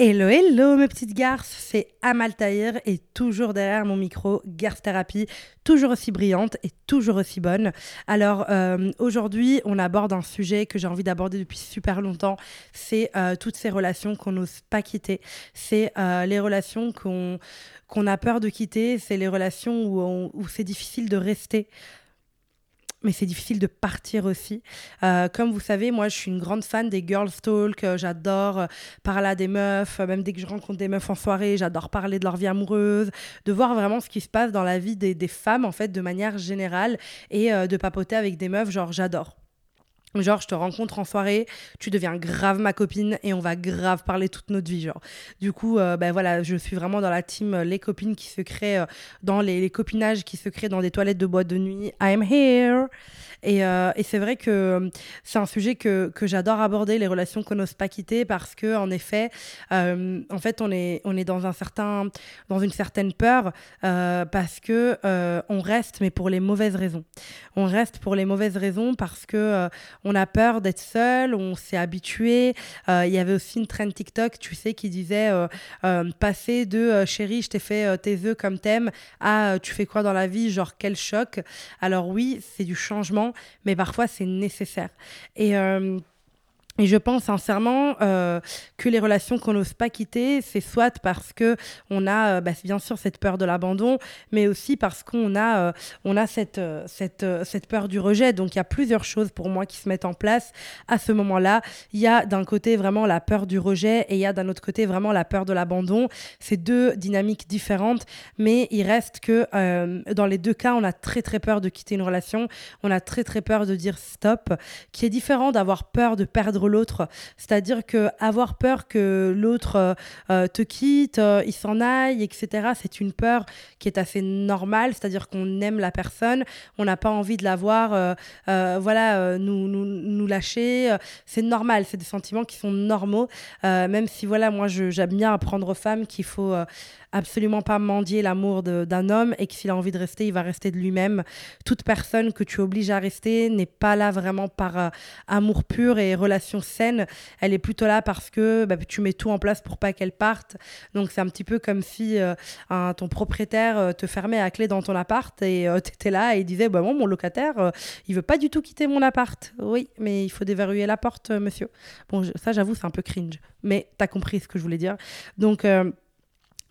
Hello, hello mes petites garces, c'est Amal Tahir et toujours derrière mon micro, Garce Thérapie, toujours aussi brillante et toujours aussi bonne. Alors euh, aujourd'hui, on aborde un sujet que j'ai envie d'aborder depuis super longtemps, c'est euh, toutes ces relations qu'on n'ose pas quitter, c'est euh, les relations qu'on qu'on a peur de quitter, c'est les relations où, où c'est difficile de rester mais c'est difficile de partir aussi. Euh, comme vous savez, moi, je suis une grande fan des girls talk. Euh, j'adore euh, parler à des meufs, même dès que je rencontre des meufs en soirée, j'adore parler de leur vie amoureuse, de voir vraiment ce qui se passe dans la vie des, des femmes, en fait, de manière générale, et de papoter avec des meufs, genre, j'adore. Genre, je te rencontre en soirée, tu deviens grave ma copine et on va grave parler toute notre vie. Genre, du coup, euh, ben voilà, je suis vraiment dans la team euh, les copines qui se créent, euh, dans les, les, copinages qui se créent dans des toilettes de boîte de nuit. I'm here. Et, et c'est vrai que c'est un sujet que, que j'adore aborder, les relations qu'on n'ose pas quitter, parce que en effet, en fait, on est, on est dans un certain, dans une certaine peur, parce que on reste, mais pour les mauvaises raisons. On reste pour les mauvaises raisons parce que on a peur d'être seul, on s'est habitué. Euh, il y avait aussi une trend TikTok, tu sais, qui disait euh, euh, passer de chérie, je t'ai fait tes œufs comme t'aimes à tu fais quoi dans la vie, genre quel choc. Alors oui, c'est du changement, mais parfois c'est nécessaire. Et et je pense sincèrement euh, que les relations qu'on n'ose pas quitter, c'est soit parce que on a euh, bah, bien sûr cette peur de l'abandon, mais aussi parce qu'on a, euh, on a cette, cette, cette peur du rejet. Donc il y a plusieurs choses pour moi qui se mettent en place à ce moment-là. Il y a d'un côté vraiment la peur du rejet et il y a d'un autre côté vraiment la peur de l'abandon. C'est deux dynamiques différentes, mais il reste que dans les deux cas, on a très très peur de quitter une relation, on a très très peur de dire stop, qui est différent d'avoir peur de perdre l'autre. C'est-à-dire que avoir peur que l'autre euh, euh, te quitte, euh, il s'en aille, etc., c'est une peur qui est assez normale. C'est-à-dire qu'on aime la personne, on n'a pas envie de la voir, voilà, nous, nous, nous lâcher. c'est normal, c'est des sentiments qui sont normaux. même si, voilà, moi, j'aime bien apprendre aux femmes qu'il faut absolument pas mendier l'amour d'un homme et que s'il a envie de rester, il va rester de lui-même. Toute personne que tu obliges à rester n'est pas là vraiment par euh, amour pur et relation saine. Elle est plutôt là parce que bah, tu mets tout en place pour pas qu'elle parte. Donc c'est un petit peu comme si euh, ton propriétaire euh, te fermait à clé dans ton appart et tu étais là et il disait bah, bon, mon locataire, il veut pas du tout quitter mon appart. Oui, mais il faut déverrouiller la porte, monsieur. Bon, ça j'avoue, c'est un peu cringe. Mais tu as compris ce que je voulais dire. Donc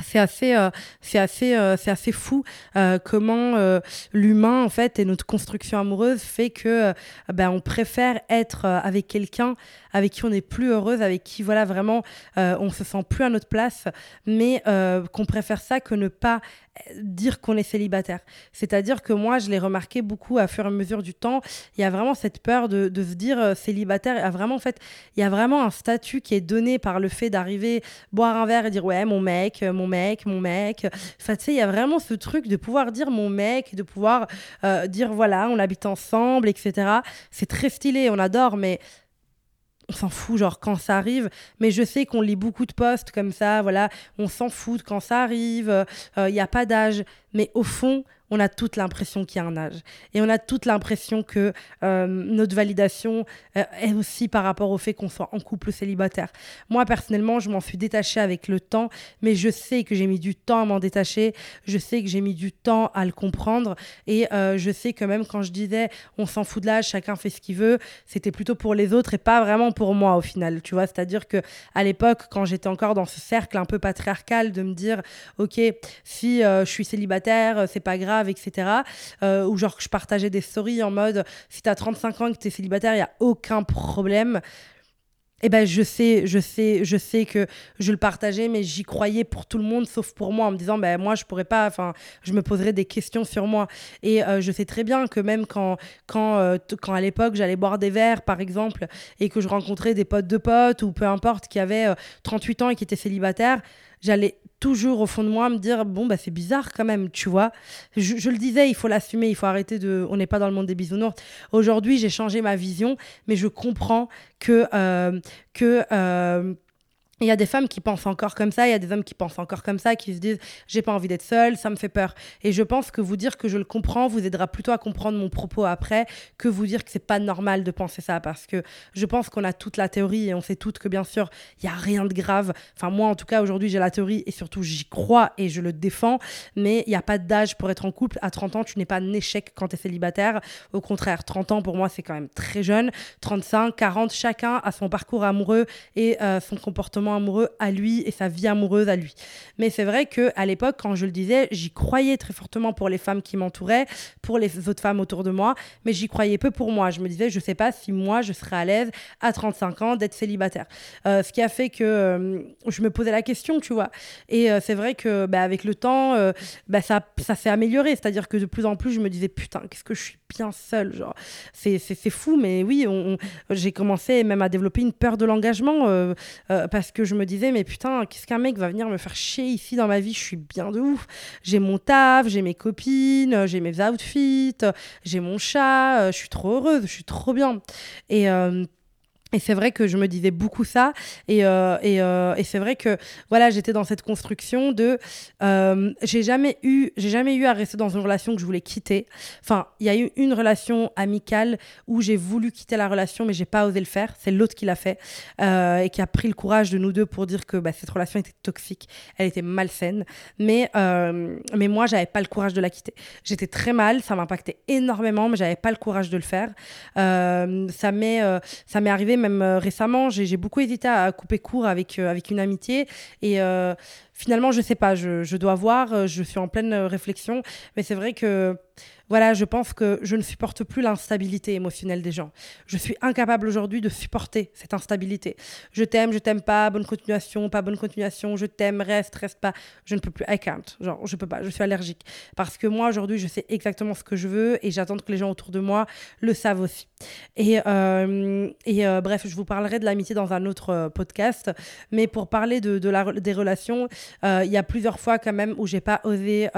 c'est assez, euh, c'est assez, euh, c'est assez fou euh, comment l'humain en fait et notre construction amoureuse fait que ben on préfère être avec quelqu'un avec qui on est plus heureuse, avec qui voilà vraiment on se sent plus à notre place, mais qu'on préfère ça que ne pas dire qu'on est célibataire. C'est-à-dire que moi, je l'ai remarqué beaucoup à fur et à mesure du temps. Il y a vraiment cette peur de, de se dire euh, célibataire. Il y a vraiment, en fait, il y a vraiment un statut qui est donné par le fait d'arriver, boire un verre et dire ouais, mon mec, euh, mon mec, mon mec. Enfin, tu sais, il y a vraiment ce truc de pouvoir dire mon mec, de pouvoir euh, dire voilà, on habite ensemble, etc. C'est très stylé, on adore, mais on s'en fout, genre quand ça arrive. Mais je sais qu'on lit beaucoup de posts comme ça, voilà, on s'en fout quand ça arrive, il euh, n'y a pas d'âge. Mais au fond, on a toute l'impression qu'il y a un âge. Et on a toute l'impression que euh, notre validation euh, est aussi par rapport au fait qu'on soit en couple célibataire. Moi, personnellement, je m'en suis détachée avec le temps, mais je sais que j'ai mis du temps à m'en détacher. Je sais que j'ai mis du temps à le comprendre. Et euh, je sais que même quand je disais on s'en fout de l'âge, chacun fait ce qu'il veut, c'était plutôt pour les autres et pas vraiment pour moi au final. Tu vois, c'est-à-dire que à l'époque, quand j'étais encore dans ce cercle un peu patriarcal de me dire, ok, si je suis célibataire, c'est pas grave etc. Euh, ou genre je partageais des stories en mode si t'as 35 ans et que t'es célibataire, il n'y a aucun problème. Eh ben je sais, je sais, je sais que je le partageais, mais j'y croyais pour tout le monde, sauf pour moi, en me disant ben moi je pourrais pas, enfin je me poserais des questions sur moi. Et euh, je sais très bien que même quand, quand, euh, quand à l'époque j'allais boire des verres par exemple et que je rencontrais des potes de potes ou peu importe qui avaient 38 ans et qui étaient célibataires, j'allais toujours au fond de moi me dire bon bah c'est bizarre quand même tu vois. Je, le disais il faut l'assumer il faut arrêter de on n'est pas dans le monde des bisounours. Aujourd'hui j'ai changé ma vision mais je comprends que euh, que euh, il y a des femmes qui pensent encore comme ça, il y a des hommes qui pensent encore comme ça, qui se disent j'ai pas envie d'être seule, ça me fait peur. Et je pense que vous dire que je le comprends vous aidera plutôt à comprendre mon propos après que vous dire que c'est pas normal de penser ça parce que je pense qu'on a toute la théorie et on sait toutes que bien sûr il y a rien de grave. Enfin moi en tout cas aujourd'hui j'ai la théorie et surtout j'y crois et je le défends, mais il n'y a pas d'âge pour être en couple. À 30 ans tu n'es pas un échec quand tu es célibataire. Au contraire 30 ans pour moi c'est quand même très jeune. 35, 40 chacun a son parcours amoureux et euh, son comportement amoureux à lui et sa vie amoureuse à lui. Mais c'est vrai que à l'époque, quand je le disais, j'y croyais très fortement pour les femmes qui m'entouraient, pour les autres femmes autour de moi, mais j'y croyais peu pour moi. Je me disais, je sais pas si moi je serais à l'aise à 35 ans d'être célibataire. Euh, ce qui a fait que euh, je me posais la question, tu vois. Et euh, c'est vrai que bah, avec le temps, bah, ça, ça s'est amélioré. C'est-à-dire que de plus en plus, je me disais, putain, qu'est-ce que je suis bien seule. Genre, c'est, fou, mais oui, j'ai commencé même à développer une peur de l'engagement parce que que je me disais, mais putain, qu'est-ce qu'un mec va venir me faire chier ici dans ma vie? Je suis bien de ouf. J'ai mon taf, j'ai mes copines, j'ai mes outfits, j'ai mon chat, euh, je suis trop heureuse, je suis trop bien. Et. Euh, et c'est vrai que je me disais beaucoup ça. Et, euh, et, euh, et c'est vrai que voilà, j'étais dans cette construction de. Euh, j'ai jamais, eu, j'ai jamais eu à rester dans une relation que je voulais quitter. Enfin, il y a eu une relation amicale où j'ai voulu quitter la relation, mais j'ai pas osé le faire. C'est l'autre qui l'a fait et qui a pris le courage de nous deux pour dire que bah, cette relation était toxique, elle était malsaine. Mais, mais moi, j'avais pas le courage de la quitter. J'étais très mal, ça m'impactait énormément, mais j'avais pas le courage de le faire. ça m'est ça m'est arrivé même euh, récemment, j'ai beaucoup hésité à couper court avec, euh, avec une amitié. Et euh, finalement, je sais pas, je, je, dois voir, je suis en pleine réflexion. Mais c'est vrai que voilà, je pense que je ne supporte plus l'instabilité émotionnelle des gens. Je suis incapable aujourd'hui de supporter cette instabilité. Je t'aime, je t'aime pas, bonne continuation, pas bonne continuation, je t'aime, reste, reste pas. Je ne peux plus. I can't. Genre, je peux pas. Je suis allergique. Parce que moi, aujourd'hui, je sais exactement ce que je veux et j'attends que les gens autour de moi le savent aussi. Et, euh, et euh, bref, je vous parlerai de l'amitié dans un autre euh, podcast. Mais pour parler de, de la, des relations, il y a plusieurs fois quand même où j'ai pas osé,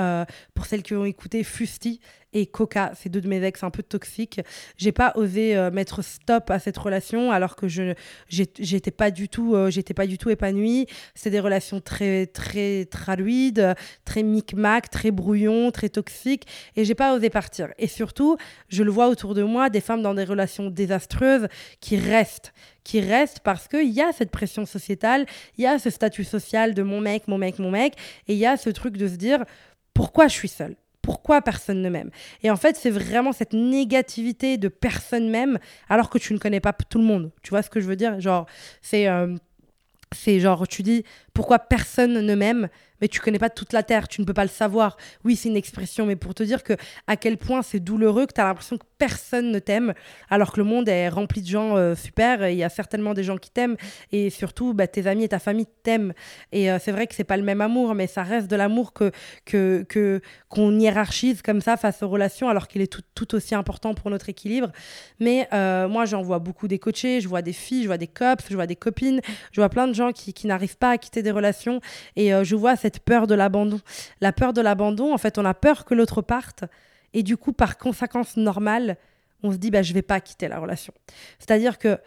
pour celles qui ont écouté, fusti et Coca, c'est deux de mes ex un peu toxiques. J'ai pas osé euh, mettre stop à cette relation alors que je j'étais pas du tout euh, j'étais pas du tout épanouie. C'est des relations très très traduides, très micmac, très brouillon, très toxiques et j'ai pas osé partir. Et surtout, je le vois autour de moi des femmes dans des relations désastreuses qui restent qui restent parce qu'il y a cette pression sociétale, il y a ce statut social de mon mec, mon mec, mon mec, et il y a ce truc de se dire pourquoi je suis seule? Pourquoi personne ne m'aime Et en fait, c'est vraiment cette négativité de personne m'aime alors que tu ne connais pas tout le monde. Tu vois ce que je veux dire? Genre, c'est. Euh, c'est genre, tu dis pourquoi personne ne m'aime, mais tu connais pas toute la terre, tu ne peux pas le savoir. Oui, c'est une expression, mais pour te dire que à quel point c'est douloureux que tu as l'impression que personne ne t'aime, alors que le monde est rempli de gens euh, super, il y a certainement des gens qui t'aiment, et surtout bah, tes amis et ta famille t'aiment. Et euh, c'est vrai que c'est pas le même amour, mais ça reste de l'amour que que qu'on hiérarchise comme ça face aux relations, alors qu'il est tout, aussi important pour notre équilibre. Mais euh, moi, j'en vois beaucoup des coachés, je vois des filles, je vois des cops, je vois des copines, je vois plein de gens qui, qui n'arrivent pas à quitter relations, et je vois cette peur de l'abandon. La peur de l'abandon, en fait, on a peur que l'autre parte. Et du coup, par conséquence normale, on se dit, bah, je vais pas quitter la relation. C'est-à-dire que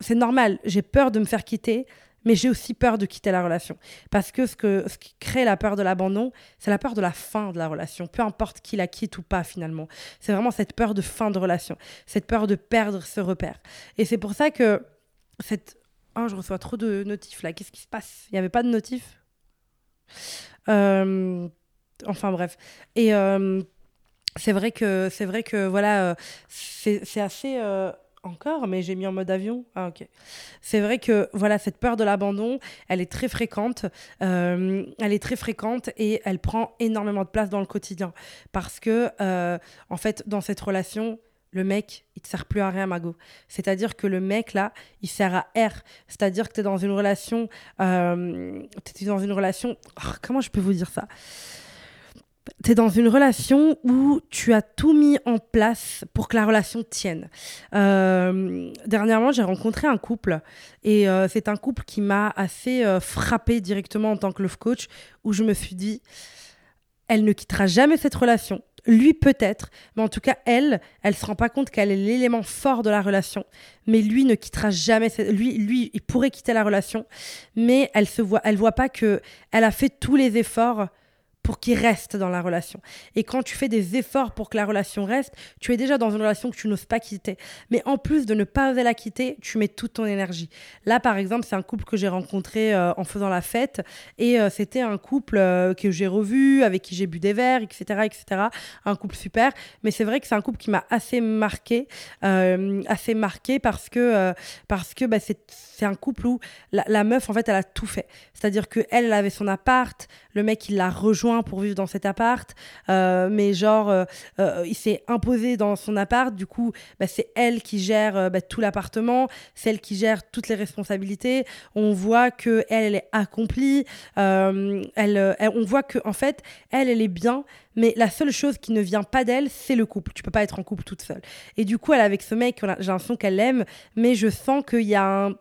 c'est normal, j'ai peur de me faire quitter, mais j'ai aussi peur de quitter la relation. Parce que ce, que ce qui crée la peur de l'abandon, c'est la peur de la fin de la relation, peu importe qui la quitte ou pas finalement. C'est vraiment cette peur de fin de relation, cette peur de perdre ce repère. Et c'est pour ça que cette... Oh, je reçois trop de notifs là, qu'est-ce qui se passe? Il n'y avait pas de notifs? Euh, Enfin bref. Et... Euh, c'est vrai que c'est vrai que voilà, euh, c'est assez encore, mais j'ai mis en mode avion. Ah ok. C'est vrai que voilà cette peur de l'abandon, elle est très fréquente. Elle est très fréquente et elle prend énormément de place dans le quotidien parce que en fait dans cette relation. Le mec, il te sert plus à rien, Mago. C'est-à-dire que le mec, là, il sert à R. C'est-à-dire que tu es dans une relation. Euh, tu es dans une relation. Oh, comment je peux vous dire ça? Tu es dans une relation où tu as tout mis en place pour que la relation tienne. Euh, dernièrement, j'ai rencontré un couple et euh, c'est un couple qui m'a assez euh, directement en tant que love coach où je me suis dit, elle ne quittera jamais cette relation. Lui peut-être, mais en tout cas elle, elle se rend pas compte qu'elle est l'élément fort de la relation. Mais lui ne quittera jamais. Lui, lui, il pourrait quitter la relation, mais elle se voit, elle voit pas que elle a fait tous les efforts pour qu'il reste dans la relation. Et quand tu fais des efforts pour que la relation reste, tu es déjà dans une relation que tu n'oses pas quitter. Mais en plus de ne pas oser la quitter, tu mets toute ton énergie. Là, par exemple, c'est un couple que j'ai rencontré euh, en faisant la fête. Et euh, c'était un couple euh, que j'ai revu, avec qui j'ai bu des verres, etc. etc. Un couple super. Mais c'est vrai que c'est un couple qui m'a assez marqué. assez marqué parce que, parce que bah, c'est un couple où la, meuf, en fait, elle a tout fait. C'est-à-dire qu'elle, elle avait son appart, le mec, il l'a rejoint pour vivre dans cet appart, euh, mais genre, euh, euh, il s'est imposé dans son appart. Du coup, bah, c'est elle qui gère bah, tout l'appartement, c'est elle qui gère toutes les responsabilités. On voit que elle, elle est accomplie. Elle, on voit que en fait, elle, elle est bien, mais la seule chose qui ne vient pas d'elle, c'est le couple. Tu peux pas être en couple toute seule. Et du coup, elle avec ce mec, j'ai l'impression qu'elle l'aime, mais je sens qu'il y a un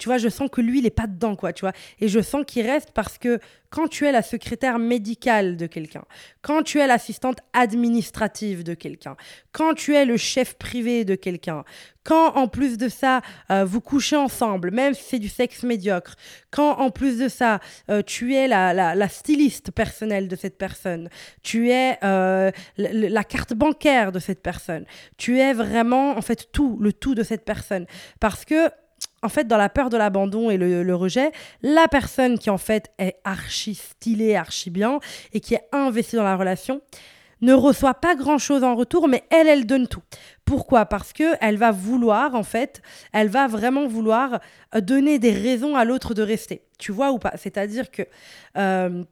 tu vois, je sens que lui, il n'est pas dedans, quoi, tu vois. Et je sens qu'il reste parce que quand tu es la secrétaire médicale de quelqu'un, quand tu es l'assistante administrative de quelqu'un, quand tu es le chef privé de quelqu'un, quand en plus de ça, euh, vous couchez ensemble, même si c'est du sexe médiocre, quand en plus de ça, euh, tu es la, la, styliste personnelle de cette personne, tu es euh, la carte bancaire de cette personne, tu es vraiment, en fait, tout, le tout de cette personne. Parce que en fait, dans la peur de l'abandon et le, rejet, la personne qui en fait est archi stylée, archi bien et qui est investie dans la relation ne reçoit pas grand chose en retour, mais elle, elle donne tout. Pourquoi? Parce que elle va vouloir, en fait, elle va vraiment vouloir euh, donner des raisons à l'autre de rester. Tu vois ou pas? C'est-à-dire que euh,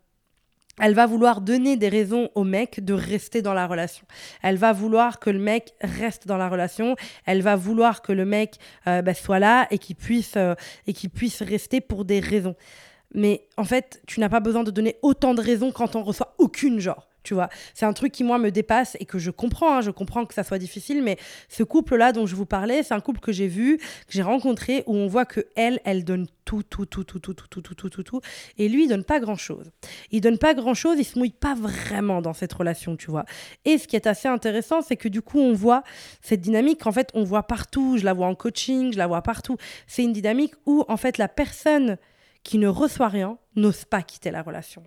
elle va vouloir donner des raisons au mec de rester dans la relation. Elle va vouloir que le mec reste dans la relation. Elle va vouloir que le mec euh, bah, soit là et qu'il puisse, euh, et qu'il puisse rester pour des raisons. Mais en fait, tu n'as pas besoin de donner autant de raisons quand on reçoit aucune genre tu vois. C'est un truc qui, moi, me dépasse et que je comprends. Hein. je comprends que ça soit difficile, mais ce couple-là dont je vous parlais, c'est un couple que j'ai vu, que j'ai rencontré, où on voit que elle, elle donne tout, tout, tout, tout, tout, tout, tout, tout, tout, tout, tout. Et lui, il donne pas grand-chose. Il donne pas grand-chose, il se mouille pas vraiment dans cette relation, tu vois. Et ce qui est assez intéressant, c'est que du coup, on voit cette dynamique, en fait, on voit partout. Je la vois en coaching, je la vois partout. C'est une dynamique où, en fait, la personne qui ne reçoit rien n'ose pas quitter la relation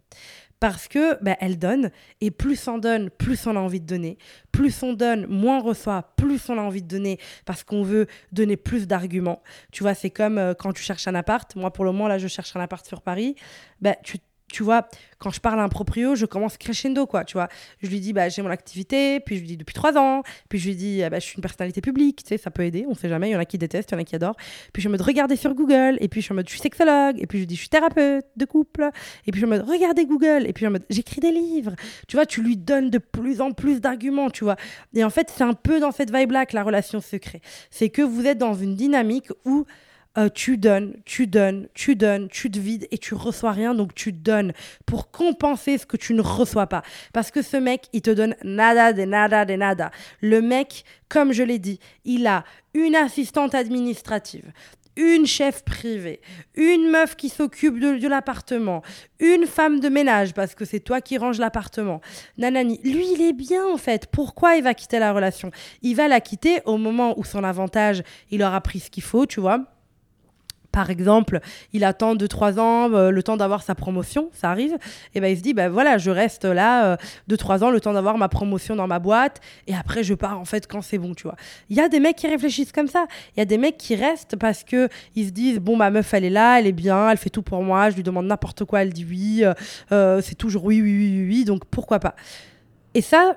parce que bah, elle donne et plus on donne, plus on a envie de donner. Plus on donne, moins on reçoit, plus on a envie de donner parce qu'on veut donner plus d'arguments. Tu vois, c'est comme euh, quand tu cherches un appart. Moi, pour le moment, là, je cherche un appart sur Paris. Bah, tu tu vois, quand je parle à un proprio, je commence crescendo, quoi, tu vois. Je lui dis, bah, j'ai mon activité, puis je lui dis depuis trois ans, puis je lui dis, ah, bah, je suis une personnalité publique, tu sais, ça peut aider, on sait jamais, il y en a qui détestent, il y en a qui adorent. Puis je me regarder sur Google, et puis je suis en mode, je suis sexologue, et puis je lui dis, je suis thérapeute de couple, et puis je me mode, regardez Google, et puis je me mode, j'écris des livres. Tu vois, tu lui donnes de plus en plus d'arguments, tu vois. Et en fait, c'est un peu dans cette vibe-là que la relation se crée. C'est que vous êtes dans une dynamique où euh, tu donnes, tu donnes, tu donnes, tu te vides et tu reçois rien, donc tu donnes pour compenser ce que tu ne reçois pas. Parce que ce mec, il te donne nada de nada de nada. Le mec, comme je l'ai dit, il a une assistante administrative, une chef privée, une meuf qui s'occupe de, de l'appartement, une femme de ménage parce que c'est toi qui ranges l'appartement. Nanani, lui il est bien en fait. Pourquoi il va quitter la relation? Il va la quitter au moment où son avantage, il aura pris ce qu'il faut, tu vois par exemple, il attend 2-3 ans, euh, le temps d'avoir sa promotion, ça arrive, et ben il se dit, ben voilà, je reste là 2-3 euh, ans, le temps d'avoir ma promotion dans ma boîte, et après je pars en fait quand c'est bon, tu vois. Il y a des mecs qui réfléchissent comme ça, il y a des mecs qui restent parce que ils se disent, bon, ma meuf, elle est là, elle est bien, elle fait tout pour moi, je lui demande n'importe quoi, elle dit oui, euh, c'est toujours oui, oui, oui, oui, donc pourquoi pas. Et ça,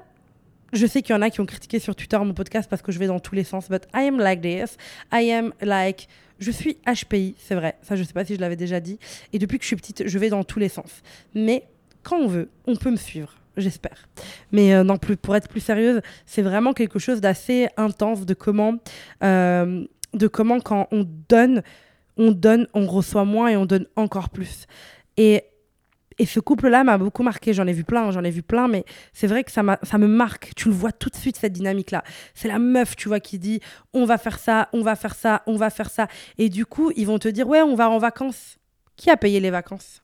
je sais qu'il y en a qui ont critiqué sur Twitter mon podcast parce que je vais dans tous les sens, but I am like this. I am like je suis HPI, c'est vrai, ça je sais pas si je l'avais déjà dit. Et depuis que je suis petite, je vais dans tous les sens. Mais quand on veut, on peut me suivre, j'espère. Mais euh, non, plus, pour être plus sérieuse, c'est vraiment quelque chose d'assez intense de comment, euh, de comment quand on donne, on donne, on reçoit moins et on donne encore plus. Et et ce couple-là m'a beaucoup marqué. J'en ai vu plein, j'en ai vu plein, mais c'est vrai que ça, ça me marque. Tu le vois tout de suite, cette dynamique-là. C'est la meuf, tu vois, qui dit on va faire ça, on va faire ça, on va faire ça. Et du coup, ils vont te dire ouais, on va en vacances. Qui a payé les vacances?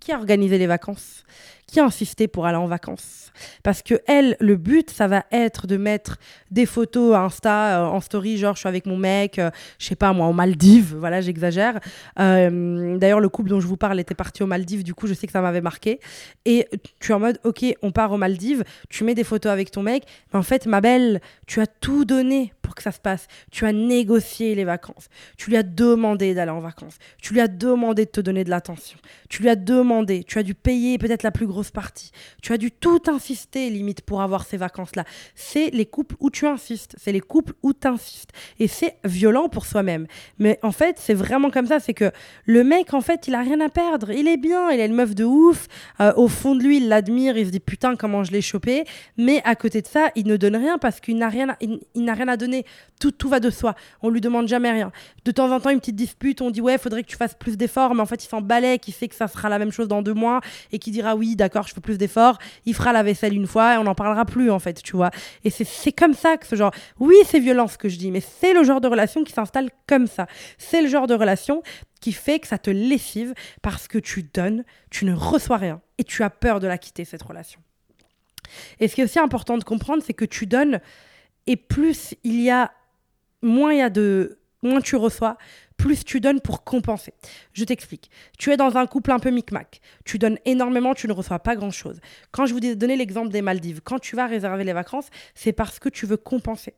Qui a organisé les vacances? Qui insistait pour aller en vacances. Parce que elle, le but, ça va être de mettre des photos à Insta, euh, en story, genre je suis avec mon mec, euh, je sais pas moi, en Maldives, voilà, j'exagère. Euh, d'ailleurs, le couple dont je vous parle était parti aux Maldives, du coup, je sais que ça m'avait marqué. Et tu es en mode, ok, on part aux Maldives, tu mets des photos avec ton mec, mais en fait, ma belle, tu as tout donné pour que ça se passe. Tu as négocié les vacances. Tu lui as demandé d'aller en vacances. Tu lui as demandé de te donner de l'attention. Tu lui as demandé, tu as dû payer peut-être la plus grosse partie. Tu as dû tout insister, limite, pour avoir ces vacances-là. C'est les couples où tu insistes. C'est les couples où tu insistes. Et c'est violent pour soi-même. Mais en fait, c'est vraiment comme ça. C'est que le mec, en fait, il a rien à perdre. Il est bien. Il est une meuf de ouf. Euh, au fond de lui, il l'admire. Il se dit putain, comment je l'ai chopé. Mais à côté de ça, il ne donne rien parce qu'il n'a rien, il, n'a rien à donner. Tout, tout va de soi. On lui demande jamais rien. De temps en temps, une petite dispute. On dit ouais, faudrait que tu fasses plus d'efforts. Mais en fait, il s'en balait, qui sait que ça sera la même chose dans deux mois et qui dira oui, d'accord, je fais plus d'efforts. Il fera la vaisselle une fois et on n'en parlera plus en fait, tu vois. Et c'est comme ça que ce genre. Oui, c'est violent ce que je dis, mais c'est le genre de relation qui s'installe comme ça. C'est le genre de relation qui fait que ça te lessive parce que tu donnes, tu ne reçois rien et tu as peur de la quitter, cette relation. Et ce qui est aussi important de comprendre, c'est que tu donnes et plus il y a, moins il y a de, moins tu reçois, plus tu donnes pour compenser. Je t'explique. Tu es dans un couple un peu micmac. Tu donnes énormément, tu ne reçois pas grand-chose. Quand je vous ai donné l'exemple des Maldives, quand tu vas réserver les vacances, c'est parce que tu veux compenser.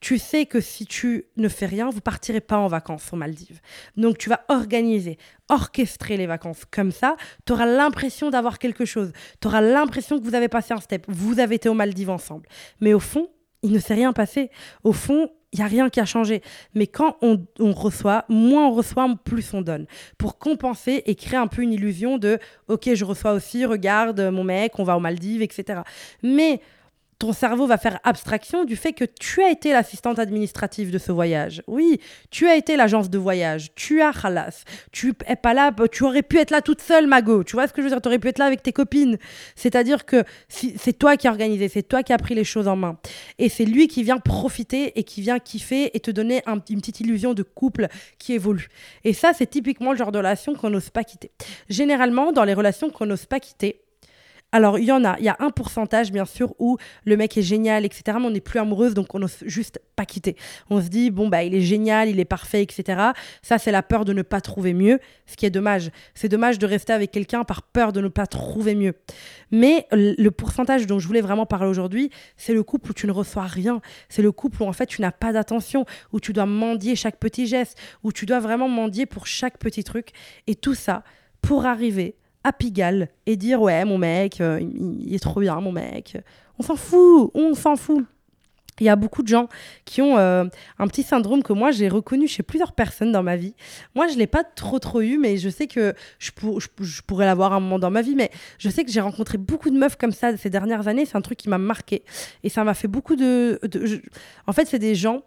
Tu sais que si tu ne fais rien, vous partirez pas en vacances aux Maldives. Donc tu vas organiser, orchestrer les vacances comme ça, tu auras l'impression d'avoir quelque chose. Tu auras l'impression que vous avez passé un step. Vous avez été aux Maldives ensemble. Mais au fond, il ne s'est rien passé. Au fond, il n'y a rien qui a changé. Mais quand on, reçoit, moins on reçoit, plus on donne. Pour compenser et créer un peu une illusion de OK, je reçois aussi, regarde mon mec, on va aux Maldives, etc. Mais ton cerveau va faire abstraction du fait que tu as été l'assistante administrative de ce voyage. Oui, tu as été l'agence de voyage. Tu as Khalas. Tu es pas là. Tu aurais pu être là toute seule, Mago. Tu vois ce que je veux dire? Tu aurais pu être là avec tes copines. C'est-à-dire que c'est toi qui as organisé, c'est toi qui as pris les choses en main. Et c'est lui qui vient profiter et qui vient kiffer et te donner une petite illusion de couple qui évolue. Et ça, c'est typiquement le genre de relation qu'on n'ose pas quitter. Généralement, dans les relations qu'on n'ose pas quitter, alors, il y en a. Il y a un pourcentage, bien sûr, où le mec est génial, etc. Mais on n'est plus amoureuse, donc on n'ose juste pas quitter. On se dit, bon, bah, il est génial, il est parfait, etc. Ça, c'est la peur de ne pas trouver mieux, ce qui est dommage. C'est dommage de rester avec quelqu'un par peur de ne pas trouver mieux. Mais le pourcentage dont je voulais vraiment parler aujourd'hui, c'est le couple où tu ne reçois rien. C'est le couple où, en fait, tu n'as pas d'attention, où tu dois mendier chaque petit geste, où tu dois vraiment mendier pour chaque petit truc. Et tout ça pour arriver à Pigalle et dire ouais mon mec euh, il, est trop bien mon mec on s'en fout on s'en fout il y a beaucoup de gens qui ont euh, un petit syndrome que moi j'ai reconnu chez plusieurs personnes dans ma vie. Moi je l'ai pas trop trop eu, mais je sais que je, je, pourrais l'avoir un moment dans ma vie. Mais je sais que j'ai rencontré beaucoup de meufs comme ça ces dernières années. C'est un truc qui m'a marqué et ça m'a fait beaucoup de. En fait c'est des gens.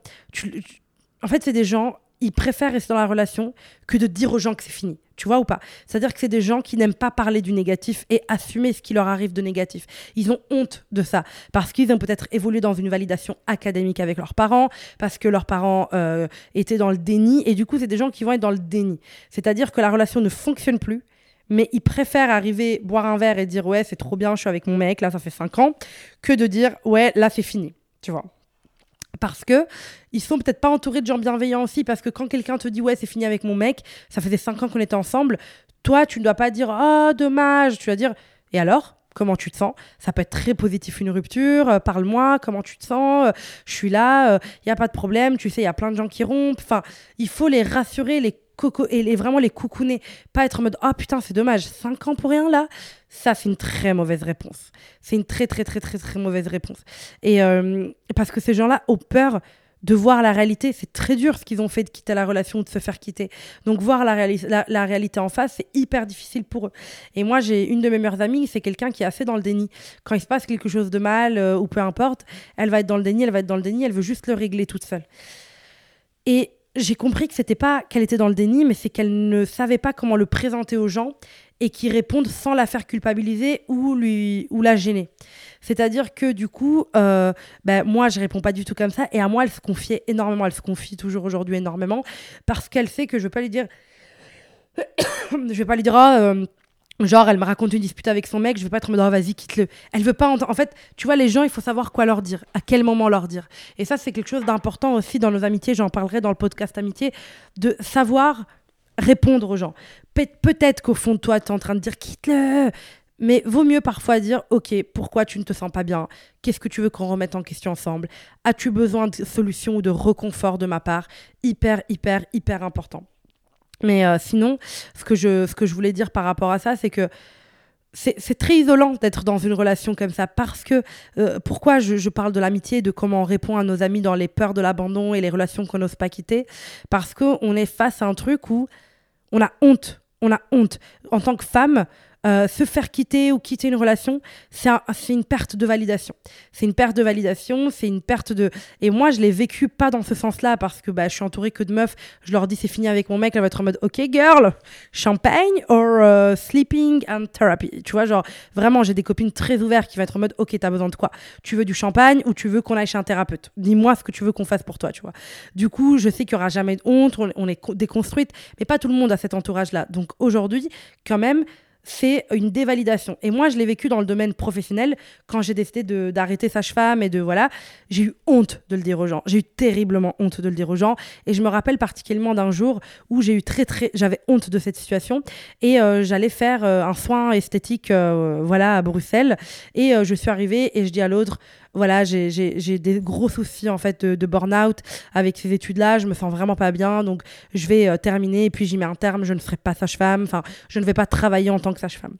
en fait c'est des gens ils préfèrent rester dans la relation que de dire aux gens que c'est fini. Tu vois ou pas? C'est-à-dire que c'est des gens qui n'aiment pas parler du négatif et assumer ce qui leur arrive de négatif. Ils ont honte de ça parce qu'ils ont peut-être évolué dans une validation académique avec leurs parents, parce que leurs parents euh, étaient dans le déni et du coup, c'est des gens qui vont être dans le déni. C'est-à-dire que la relation ne fonctionne plus mais ils préfèrent arriver, boire un verre et dire ouais, c'est trop bien, je suis avec mon mec, là, ça fait 5 ans, que de dire ouais, là, c'est fini. Tu vois parce que ils sont peut-être pas entourés de gens bienveillants aussi parce que quand quelqu'un te dit ouais c'est fini avec mon mec ça faisait cinq ans qu'on était ensemble toi tu ne dois pas dire oh, dommage tu vas dire et alors comment tu te sens? Ça peut être très positif une rupture euh, parle-moi comment tu te sens euh, je suis là il euh, y a pas de problème tu sais il y a plein de gens qui rompent enfin il faut les rassurer les coco et les, vraiment les coucouner pas être en mode oh, putain c'est dommage cinq ans pour rien là? Ça, c'est une très mauvaise réponse. C'est une très, très, très, très, très mauvaise réponse. Et euh, parce que ces gens-là ont peur de voir la réalité. C'est très dur ce qu'ils ont fait de quitter la relation ou de se faire quitter. Donc, voir la, la, réalité en face, c'est hyper difficile pour eux. Et moi, j'ai une de mes meilleures amies, c'est quelqu'un qui est assez dans le déni. Quand il se passe quelque chose de mal euh, ou peu importe, elle va être dans le déni, elle va être dans le déni, elle veut juste le régler toute seule. Et j'ai compris que c'était pas qu'elle était dans le déni, mais c'est qu'elle ne savait pas comment le présenter aux gens et qui répondent sans la faire culpabiliser ou, lui, ou la gêner. C'est-à-dire que du coup, euh, ben, moi, je réponds pas du tout comme ça. Et à moi, elle se confiait énormément. Elle se confie toujours aujourd'hui énormément parce qu'elle sait que je vais pas lui dire. je vais pas lui dire. Oh, Genre, elle me raconte une dispute avec son mec, je vais pas être en mode, vas-y, quitte-le. Elle veut pas entendre. En fait, tu vois, les gens, il faut savoir quoi leur dire, à quel moment leur dire. Et ça, c'est quelque chose d'important aussi dans nos amitiés, j'en parlerai dans le podcast Amitié, de savoir répondre aux gens. Pe- Peut-être qu'au fond de toi, tu es en train de dire, quitte-le. Mais vaut mieux parfois dire, ok, pourquoi tu ne te sens pas bien? Qu'est-ce que tu veux qu'on remette en question ensemble? As-tu besoin de solutions ou de reconfort de ma part? Hyper, hyper, hyper important. Mais euh, sinon, ce que, je, ce que je voulais dire par rapport à ça, c'est que c'est très isolant d'être dans une relation comme ça parce que euh, pourquoi je, je parle de l'amitié et de comment on répond à nos amis dans les peurs de l'abandon et les relations qu'on n'ose pas quitter? Parce qu'on est face à un truc où on a honte on a honte. En tant que femme euh, se faire quitter ou quitter une relation, c'est un- une perte de validation. C'est une perte de validation, c'est une perte de. Et moi, je l'ai vécu pas dans ce sens-là parce que bah, je suis entourée que de meufs. Je leur dis c'est fini avec mon mec, elle va être en mode OK, girl, champagne or euh, sleeping and therapy. Tu vois, genre vraiment, j'ai des copines très ouvertes qui vont être en mode OK, t'as besoin de quoi? Tu veux du champagne ou tu veux qu'on aille chez un thérapeute? Dis-moi ce que tu veux qu'on fasse pour toi, tu vois. Du coup, je sais qu'il y aura jamais de honte, on, est co- déconstruite, mais pas tout le monde a cet entourage-là. Donc aujourd'hui, quand même, c'est une dévalidation. Et moi, je l'ai vécu dans le domaine professionnel quand j'ai décidé d'arrêter sage-femme et de voilà, j'ai eu honte de le dire aux gens. J'ai eu terriblement honte de le dire aux gens. Et je me rappelle particulièrement d'un jour où j'ai eu très très, j'avais honte de cette situation et euh, j'allais faire euh, un soin esthétique, euh, voilà, à Bruxelles. Et je suis arrivée et je dis à l'autre, voilà, j'ai- des gros soucis en fait de, burn-out avec ces études-là. Je me sens vraiment pas bien, donc je vais euh, terminer et puis j'y mets un terme. Je ne serai pas sage-femme. Enfin, je ne vais pas travailler en tant que sage-femme.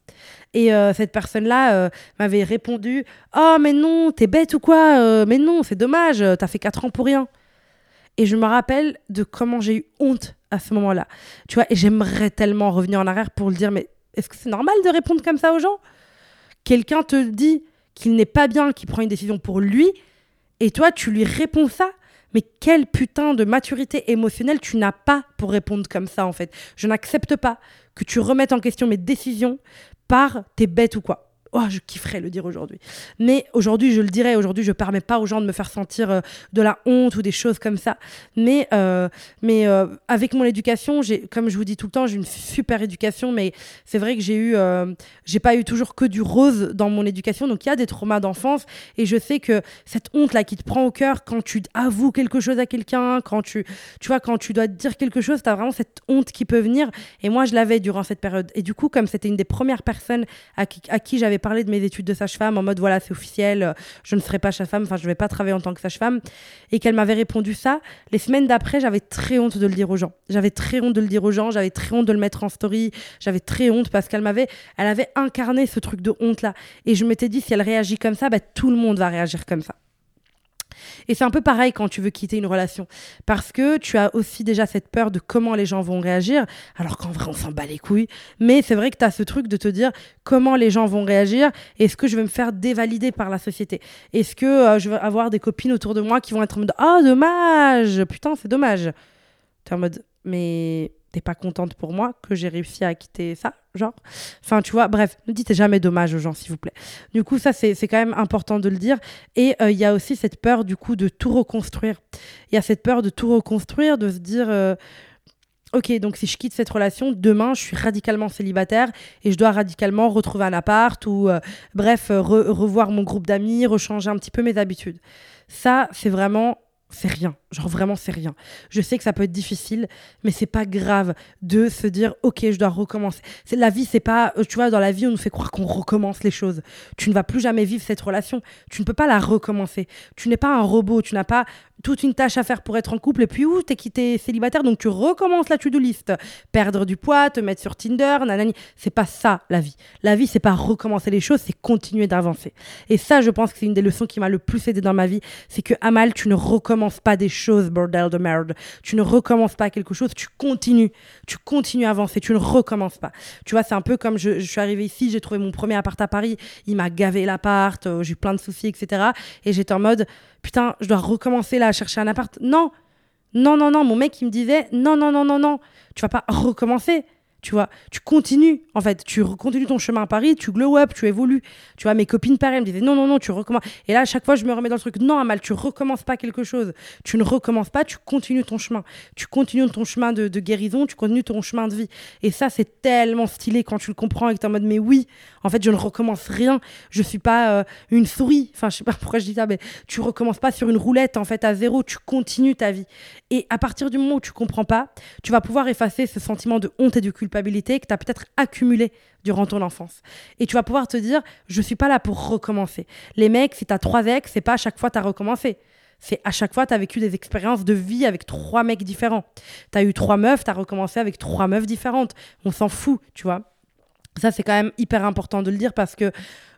Et euh, cette personne-là euh, m'avait répondu Oh, mais non, t'es bête ou quoi Mais non, c'est dommage, t'as fait 4 ans pour rien. Et je me rappelle de comment j'ai eu honte à ce moment-là. Tu vois, et j'aimerais tellement revenir en arrière pour le dire Mais est-ce que c'est normal de répondre comme ça aux gens? Quelqu'un te dit qu'il n'est pas bien, qu'il prend une décision pour lui, et toi, tu lui réponds ça mais quel putain de maturité émotionnelle tu n'as pas pour répondre comme ça, en fait. Je n'accepte pas que tu remettes en question mes décisions par t'es bête ou quoi. Oh, je kifferais le dire aujourd'hui. Mais aujourd'hui, je le dirais. Aujourd'hui, je ne permets pas aux gens de me faire sentir euh, de la honte ou des choses comme ça. Mais, euh, mais euh, avec mon éducation, comme je vous dis tout le temps, j'ai une super éducation. Mais c'est vrai que j'ai eu, j'ai pas eu toujours que du rose dans mon éducation. Donc il y a des traumas d'enfance. Et je sais que cette honte là qui te prend au cœur quand tu avoues quelque chose à quelqu'un, quand tu, tu vois, quand tu dois te dire quelque chose, tu as vraiment cette honte qui peut venir. Et moi, je l'avais durant cette période. Et du coup, comme c'était une des premières personnes à qui j'avais parlé de mes études de sage-femme, en mode voilà, c'est officiel, euh, je ne serai pas sage-femme, enfin, je ne vais pas travailler en tant que sage-femme, et qu'elle m'avait répondu ça, les semaines d'après, j'avais très honte de le dire aux gens. J'avais très honte de le dire aux gens, j'avais très honte de le mettre en story, j'avais très honte parce qu'elle m'avait, elle avait incarné ce truc de honte là. Et je m'étais dit, si elle réagit comme ça, bah, tout le monde va réagir comme ça. Et c'est un peu pareil quand tu veux quitter une relation. Parce que tu as aussi déjà cette peur de comment les gens vont réagir, alors qu'en vrai, on s'en bat les couilles. Mais c'est vrai que tu as ce truc de te dire comment les gens vont réagir. Est-ce que je vais me faire dévalider par la société Est-ce que euh, je vais avoir des copines autour de moi qui vont être en mode Ah, dommage Putain, c'est dommage. Tu es en mode Mais t'es pas contente pour moi que j'ai réussi à quitter ça? Genre. Enfin tu vois bref ne dites jamais dommage aux gens s'il vous plaît. Du coup ça c'est quand même important de le dire. Et euh, il y a aussi cette peur du coup de tout reconstruire. Il y a cette peur de tout reconstruire de se dire euh, Ok, donc si je quitte cette relation, demain, je suis radicalement célibataire et je dois radicalement retrouver un appart ou, euh, bref, re- revoir mon groupe d'amis, rechanger un petit peu mes habitudes. Ça, c'est vraiment, c'est rien. Genre vraiment, c'est rien. Je sais que ça peut être difficile, mais c'est pas grave de se dire, ok, je dois recommencer. C'est la vie, c'est pas, euh, tu vois, dans la vie, on nous fait croire qu'on recommence les choses. Tu ne vas plus jamais vivre cette relation. Tu ne peux pas la recommencer. Tu n'es pas un robot. Tu n'as pas toute une tâche à faire pour être en couple et puis où t'es quitté célibataire donc tu recommences la to-do list. Perdre du poids te mettre sur Tinder nanani. C'est pas ça la vie. La vie c'est pas recommencer les choses c'est continuer d'avancer. Et ça je pense que c'est une des leçons qui m'a le plus aidé dans ma vie. C'est que Amal tu ne recommences pas des choses bordel de merde. Tu ne recommences pas quelque chose tu continues. Tu continues à avancer tu ne recommences pas. Tu vois c'est un peu comme je, suis arrivée ici j'ai trouvé mon premier appart à Paris. Il m'a gavé l'appart euh, j'ai eu plein de soucis etc et j'étais en mode putain, je dois recommencer là à chercher un appart. Non, non, non, non. Mon mec, il me disait, non, non, non, non, non. Tu vas pas recommencer. Tu vois. Tu continues, en fait. Tu continues ton chemin à Paris, tu glow up, tu évolues. Tu vois, mes copines, pareil, me disaient non, non, non, tu recommences. Et là, à chaque fois, je me remets dans le truc. Non, Amal, tu recommences pas quelque chose. Tu ne recommences pas, tu continues ton chemin. Tu continues ton chemin de, guérison, tu continues ton chemin de vie. Et ça, c'est tellement stylé quand tu le comprends et que tu es en mode, mais oui, en fait, je ne recommence rien. Je suis pas euh, une souris. Enfin, je sais pas pourquoi je dis ça, mais tu recommences pas sur une roulette, en fait, à zéro. Tu continues ta vie. Et à partir du moment où tu comprends pas, tu vas pouvoir effacer ce sentiment de honte et de culpabilité que tu as peut-être accumulé durant ton enfance. Et tu vas pouvoir te dire, je suis pas là pour recommencer. Les mecs, si tu as trois ex, c'est pas à chaque fois tu as recommencé. C'est à chaque fois, tu as vécu des expériences de vie avec trois mecs différents. Tu as eu trois meufs, tu as recommencé avec trois meufs différentes. On s'en fout, tu vois. Ça, c'est quand même hyper important de le dire parce que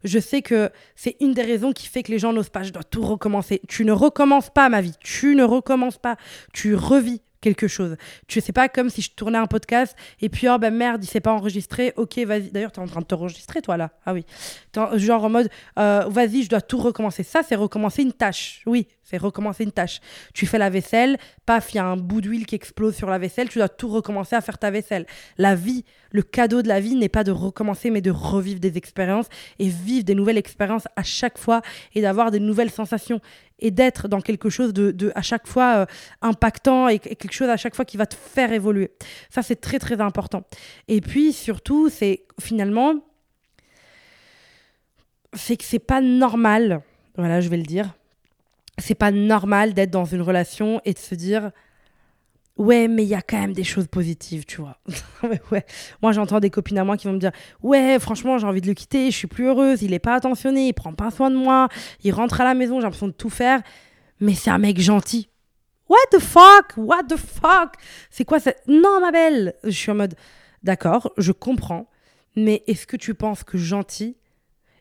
je sais que c'est une des raisons qui fait que les gens n'osent pas. Je dois tout recommencer. Tu ne recommences pas ma vie. Tu ne recommences pas. Tu revis quelque chose. Tu sais pas comme si je tournais un podcast et puis oh ben merde, il s'est pas enregistré. Ok, vas-y. D'ailleurs, tu es en train de t'enregistrer toi là. Ah oui. genre en mode euh, vas-y, je dois tout recommencer. Ça, c'est recommencer une tâche. Oui, c'est recommencer une tâche. Tu fais la vaisselle, paf, il y a un bout d'huile qui explose sur la vaisselle, tu dois tout recommencer à faire ta vaisselle. La vie, le cadeau de la vie n'est pas de recommencer, mais de revivre des expériences et vivre des nouvelles expériences à chaque fois et d'avoir des nouvelles sensations et d'être dans quelque chose de, à chaque fois euh, impactant et, quelque chose à chaque fois qui va te faire évoluer. Ça, c'est très, très important. Et puis, surtout, c'est finalement, c'est que c'est pas normal, voilà, je vais le dire, c'est pas normal d'être dans une relation et de se dire ouais mais il y a quand même des choses positives tu vois. Ouais moi j'entends des copines à moi qui vont me dire ouais franchement j'ai envie de le quitter je suis plus heureuse il est pas attentionné il prend pas soin de moi il rentre à la maison j'ai l'impression de tout faire. Mais c'est un mec gentil. What the fuck? What the fuck? C'est quoi ça non ma belle! Je suis en mode d'accord je comprends mais est-ce que tu penses que gentil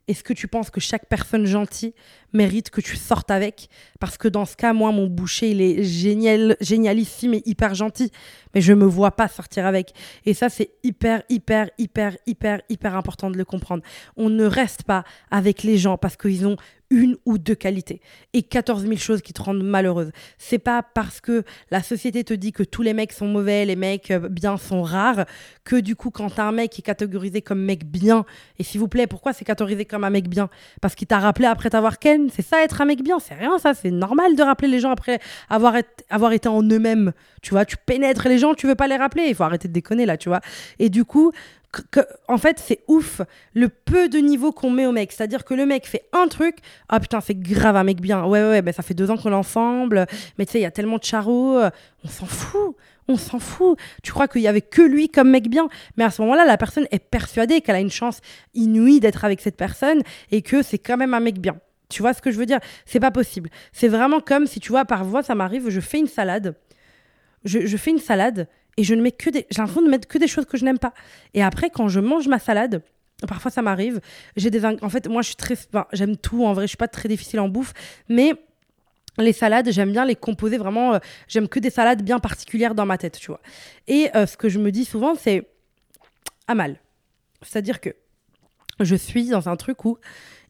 est-ce que tu penses que chaque personne gentille mérite que tu sortes avec Parce que dans ce cas, moi, mon boucher, il est génial, génialissime et hyper gentil, mais je me vois pas sortir avec. Et ça, c'est hyper, hyper, hyper, hyper, hyper important de le comprendre. On ne reste pas avec les gens parce qu'ils ont une ou deux qualités et 14 000 choses qui te rendent malheureuse. C'est pas parce que la société te dit que tous les mecs sont mauvais, les mecs euh, bien sont rares, que du coup, quand t'as un mec qui est catégorisé comme mec bien, et s'il vous plaît, pourquoi c'est catégorisé comme un mec bien? Parce qu'il t'a rappelé après t'avoir ken, c'est ça être un mec bien, c'est rien ça, c'est normal de rappeler les gens après avoir, avoir été en eux-mêmes, tu vois, tu pénètres les gens, tu veux pas les rappeler, il faut arrêter de déconner là, tu vois. Et du coup, en fait, c'est ouf le peu de niveau qu'on met au mec. C'est-à-dire que le mec fait un truc, ah putain, c'est grave un mec bien. Ouais, ouais, ben ça fait deux ans qu'on est ensemble, mais tu sais, il y a tellement de charros, on s'en fout. On s'en fout. Tu crois qu'il y avait que lui comme mec bien, mais à ce moment-là, la personne est persuadée qu'elle a une chance inouïe d'être avec cette personne et que c'est quand même un mec bien. Tu vois ce que je veux dire? C'est pas possible. C'est vraiment comme si tu vois, par ça m'arrive, je fais une salade. je fais une salade et je ne mets que des. J'ai l'impression de mettre que des choses que je n'aime pas. Et après, quand je mange ma salade, parfois ça m'arrive. J'ai des. En fait, moi, je suis très. j'aime tout en vrai. Je suis pas très difficile en bouffe, mais les salades, j'aime bien les composer vraiment. Euh, j'aime que des salades bien particulières dans ma tête, tu vois. Et euh, ce que je me dis souvent, c'est à mal. C'est-à-dire que je suis dans un truc où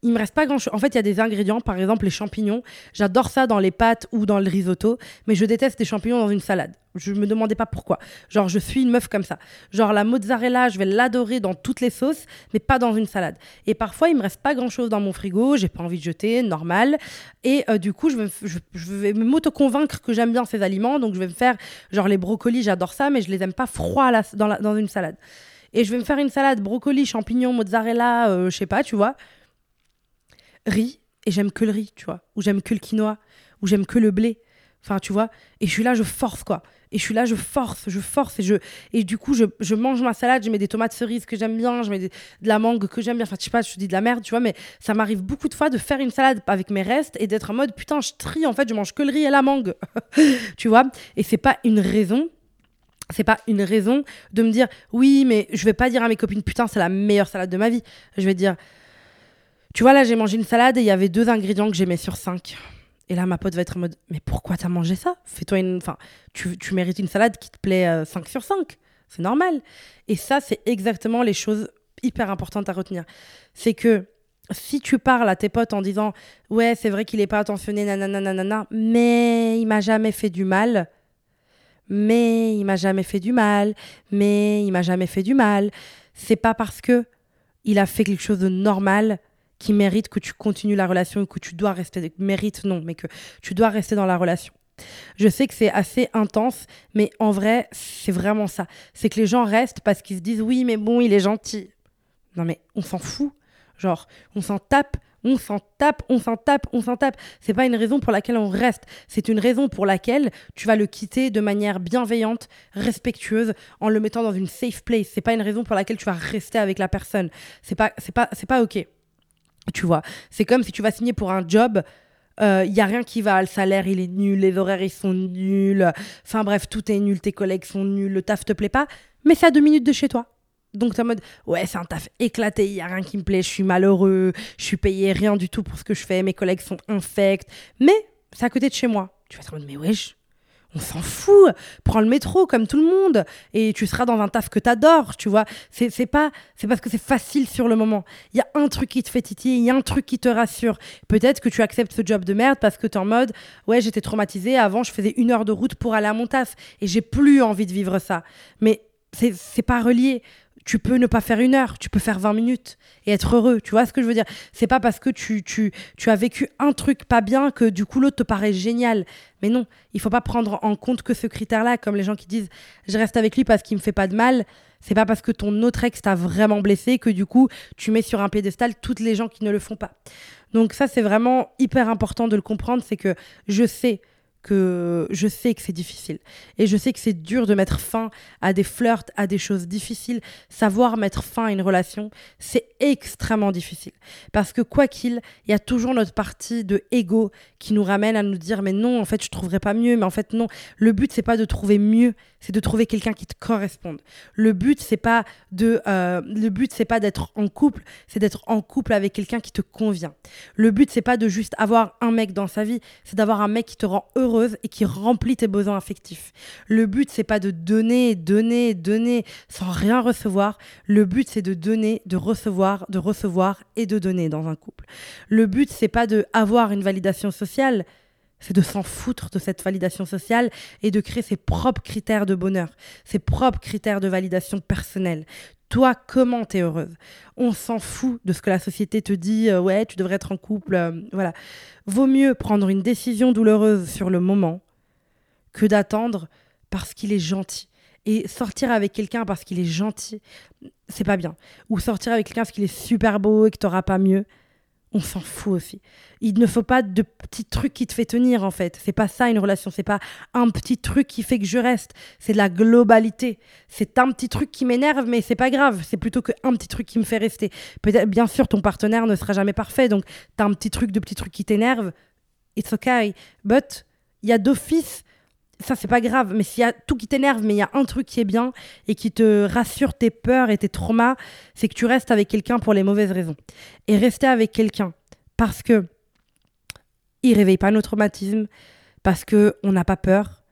il me reste pas grand chose. En fait, il y a des ingrédients, par exemple les champignons. J'adore ça dans les pâtes ou dans le risotto, mais je déteste les champignons dans une salade. Je me demandais pas pourquoi. Genre, je suis une meuf comme ça. Genre, la mozzarella, je vais l'adorer dans toutes les sauces, mais pas dans une salade. Et parfois, il me reste pas grand chose dans mon frigo, j'ai pas envie de jeter, normal. Et euh, du coup, je vais, je, vais m'auto-convaincre que j'aime bien ces aliments, donc je vais me faire, genre, les brocolis, j'adore ça, mais je les aime pas froids dans, dans une salade. Et je vais me faire une salade brocoli, champignons, mozzarella, euh, je sais pas, tu vois riz et j'aime que le riz, tu vois, ou j'aime que le quinoa, ou j'aime que le blé. Enfin, tu vois, et je suis là, je force quoi. Et je suis là, je force, je force et je et du coup je, je mange ma salade, je mets des tomates cerises que j'aime bien, je mets de la mangue que j'aime bien. Enfin, je sais pas, je te dis de la merde, tu vois, mais ça m'arrive beaucoup de fois de faire une salade avec mes restes et d'être en mode putain, je trie en fait, je mange que le riz et la mangue. tu vois Et c'est pas une raison c'est pas une raison de me dire oui, mais je vais pas dire à mes copines putain, c'est la meilleure salade de ma vie. Je vais dire tu vois, là, j'ai mangé une salade et il y avait deux ingrédients que j'aimais sur cinq. Et là, ma pote va être en mode Mais pourquoi t'as mangé ça? Fais-toi une. Enfin, tu, tu, mérites une salade qui te plaît 5 euh, sur 5. C'est normal. Et ça, c'est exactement les choses hyper importantes à retenir. C'est que si tu parles à tes potes en disant Ouais, c'est vrai qu'il n'est pas attentionné, nanana, nanana, mais il m'a jamais fait du mal, mais il m'a jamais fait du mal, mais il m'a jamais fait du mal. C'est pas parce que il a fait quelque chose de normal qui mérite que tu continues la relation et que tu dois rester. Mérite, non, mais que tu dois rester dans la relation. Je sais que c'est assez intense, mais en vrai, c'est vraiment ça. C'est que les gens restent parce qu'ils se disent oui, mais bon, il est gentil. Non, mais on s'en fout. Genre, on s'en tape, on s'en tape, on s'en tape, on s'en tape. C'est pas une raison pour laquelle on reste. C'est une raison pour laquelle tu vas le quitter de manière bienveillante, respectueuse, en le mettant dans une safe place. C'est pas une raison pour laquelle tu vas rester avec la personne. C'est pas, pas, pas ok. Tu vois, c'est comme si tu vas signer pour un job il euh, y a rien qui va, le salaire il est nul, les horaires ils sont nuls, enfin bref, tout est nul, tes collègues sont nuls, le taf te plaît pas, mais c'est à deux minutes de chez toi. Donc, tu en mode, ouais, c'est un taf éclaté, il y a rien qui me plaît, je suis malheureux, je suis payé rien du tout pour ce que je fais, mes collègues sont infects, mais c'est à côté de chez moi. Tu vas te mode, mais wesh, on s'en fout. Prends le métro comme tout le monde et tu seras dans un taf que t'adores, tu vois. C'est, pas, c'est parce que c'est facile sur le moment. Il y a un truc qui te fait titiller, il y a un truc qui te rassure. Peut-être que tu acceptes ce job de merde parce que t'es en mode, ouais, j'étais traumatisée. Avant, je faisais une heure de route pour aller à mon taf et j'ai plus envie de vivre ça. Mais c'est, c'est pas relié tu peux ne pas faire une heure, tu peux faire 20 minutes et être heureux. Tu vois ce que je veux dire? C'est pas parce que tu, tu, tu as vécu un truc pas bien que du coup l'autre te paraît génial. Mais non, il faut pas prendre en compte que ce critère-là, comme les gens qui disent je reste avec lui parce qu'il me fait pas de mal. C'est pas parce que ton autre ex t'a vraiment blessé que du coup tu mets sur un piédestal toutes les gens qui ne le font pas. Donc ça c'est vraiment hyper important de le comprendre, c'est que je sais que je sais que c'est difficile. Et je sais que c'est dur de mettre fin à des flirts, à des choses difficiles. Savoir mettre fin à une relation, c'est extrêmement difficile. Parce que quoi qu'il, il y a toujours notre partie de ego qui nous ramène à nous dire mais non, en fait, je trouverais pas mieux, mais en fait non. Le but c'est pas de trouver mieux, c'est de trouver quelqu'un qui te corresponde. Le but c'est pas de euh, le but c'est pas d'être en couple, c'est d'être en couple avec quelqu'un qui te convient. Le but c'est pas de juste avoir un mec dans sa vie, c'est d'avoir un mec qui te rend heureux et qui remplit tes besoins affectifs. Le but, c'est pas de donner, donner, donner sans rien recevoir. Le but, c'est de donner, de recevoir, de recevoir et de donner dans un couple. Le but, c'est pas de avoir une validation sociale c'est de s'en foutre de cette validation sociale et de créer ses propres critères de bonheur, ses propres critères de validation personnelle. Toi, comment t'es heureuse? On s'en fout de ce que la société te dit, euh, ouais, tu devrais être en couple, euh, voilà. Vaut mieux prendre une décision douloureuse sur le moment que d'attendre parce qu'il est gentil. Et sortir avec quelqu'un parce qu'il est gentil, c'est pas bien. Ou sortir avec quelqu'un parce qu'il est super beau et que t'auras pas mieux, on s'en fout aussi. Il ne faut pas de petits trucs qui te fait tenir en fait. C'est pas ça une relation, c'est pas un petit truc qui fait que je reste, c'est de la globalité. C'est un petit truc qui m'énerve mais c'est pas grave, c'est plutôt qu'un petit truc qui me fait rester. Peut-être bien sûr ton partenaire ne sera jamais parfait donc t'as un petit truc de petit truc qui t'énerve, it's okay. But il y a d'office ça c'est pas grave, mais s'il y a tout qui t'énerve, mais il y a un truc qui est bien et qui te rassure tes peurs et tes traumas, c'est que tu restes avec quelqu'un pour les mauvaises raisons. Et rester avec quelqu'un parce que il réveille pas nos traumatismes, parce que on n'a pas peur,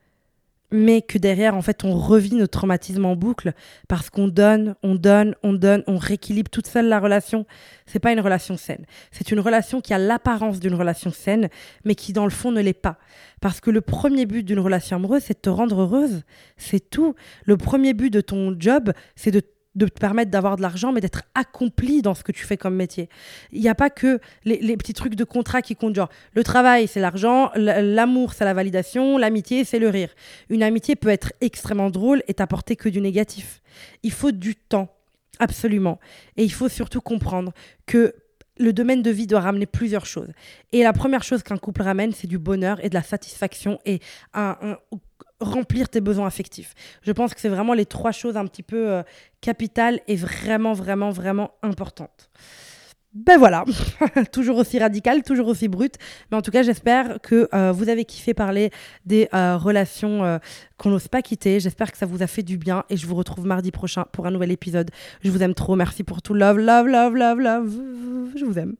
mais que derrière, en fait, on revit notre traumatisme en boucle parce qu'on donne, on donne, on donne, on rééquilibre toute seule la relation. C'est pas une relation saine. C'est une relation qui a l'apparence d'une relation saine, mais qui dans le fond ne l'est pas. Parce que le premier but d'une relation amoureuse, c'est de te rendre heureuse. C'est tout. Le premier but de ton job, c'est de de te permettre d'avoir de l'argent, mais d'être accompli dans ce que tu fais comme métier. Il n'y a pas que les, petits trucs de contrat qui comptent, genre le travail, c'est l'argent, l'amour, c'est la validation, l'amitié, c'est le rire. Une amitié peut être extrêmement drôle et t'apporter que du négatif. Il faut du temps, absolument. Et il faut surtout comprendre que le domaine de vie doit ramener plusieurs choses. Et la première chose qu'un couple ramène, c'est du bonheur et de la satisfaction et un remplir tes besoins affectifs. Je pense que c'est vraiment les trois choses un petit peu euh, capitales et vraiment, vraiment, vraiment importantes. Ben voilà, toujours aussi radical, toujours aussi brut. Mais en tout cas, j'espère que euh, vous avez kiffé parler des euh, relations qu'on n'ose pas quitter. J'espère que ça vous a fait du bien et je vous retrouve mardi prochain pour un nouvel épisode. Je vous aime trop. Merci pour tout. Love, love, love, love, love. Je vous aime.